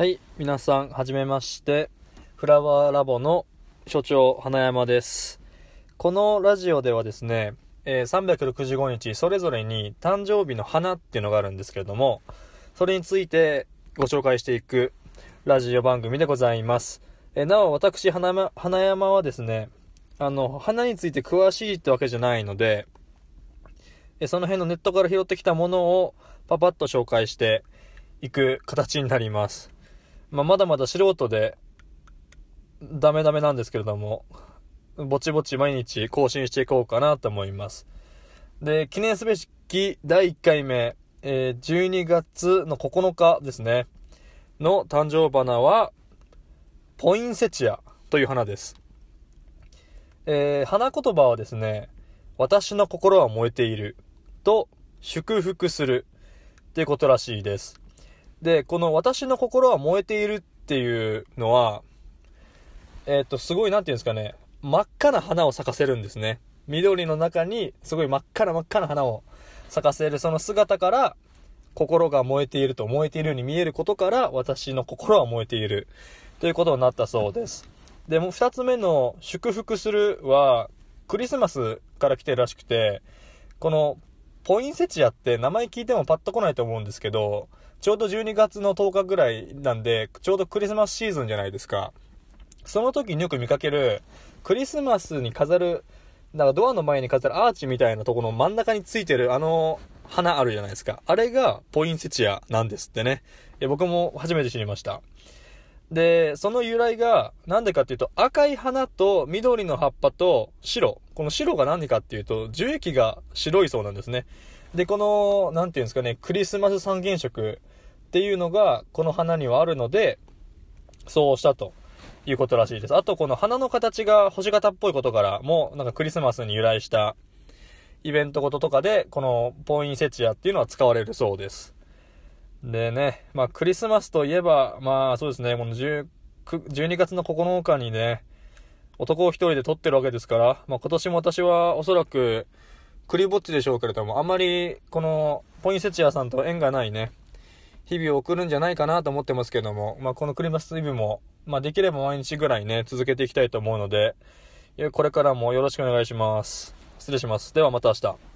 はい、皆さん、はじめまして。フラワーラボの所長、花山です。このラジオではですね、えー365日それぞれに誕生日の花っていうのがあるんですけれども、それについてご紹介していくラジオ番組でございます。えーなお、私、花山花山はですね、あの、花について詳しいってわけじゃないので、えーその辺のネットから拾ってきたものをパパッと紹介していく形になります。まあ、まだまだ素人で、ダメダメなんですけれども、ぼちぼち毎日更新していこうかなと思います。で、記念すべき第1回目、えー12月の9日ですね、の誕生花は、ポインセチアという花です。えー花言葉はですね、私の心は燃えていると祝福するっていうことらしいです。で、この私の心は燃えているっていうのは、えっ、と、すごいなんていうんですかね、真っ赤な花を咲かせるんですね。緑の中にすごい真っ赤な真っ赤な花を咲かせるその姿から、心が燃えていると燃えているように見えることから、私の心は燃えているということになったそうです。で、もう二つ目の祝福するは、クリスマスから来てるらしくて、このポインセチアって名前聞いてもパッと来ないと思うんですけど、ちょうど12月の10日ぐらいなんで、ちょうどクリスマスシーズンじゃないですか。その時によく見かける、クリスマスに飾る、なんかドアの前に飾るアーチみたいなところの真ん中についてるあの花あるじゃないですか。あれがポインセチアなんですってね。え僕も初めて知りました。で、その由来が、なんでかっていうと、赤い花と緑の葉っぱと白。この白が何でかっていうと、樹液が白いそうなんですね。で、この、なんていうんですかね、クリスマス三原色っていうのが、この花にはあるので、そうしたということらしいです。あと、この花の形が星型っぽいことからも、なんかクリスマスに由来したイベントごととかで、このポインセチアっていうのは使われるそうです。でね、まあクリスマスといえば、まあそうですね、この10 12月の9日にね、男を一人で撮ってるわけですから、まあ今年も私はおそらく、クリぼっちでしょうけれども、あんまり、この、ポインセチアさんと縁がないね、日々を送るんじゃないかなと思ってますけども、まあこのクリマスイブも、まあできれば毎日ぐらいね、続けていきたいと思うので、これからもよろしくお願いします。失礼します。ではまた明日。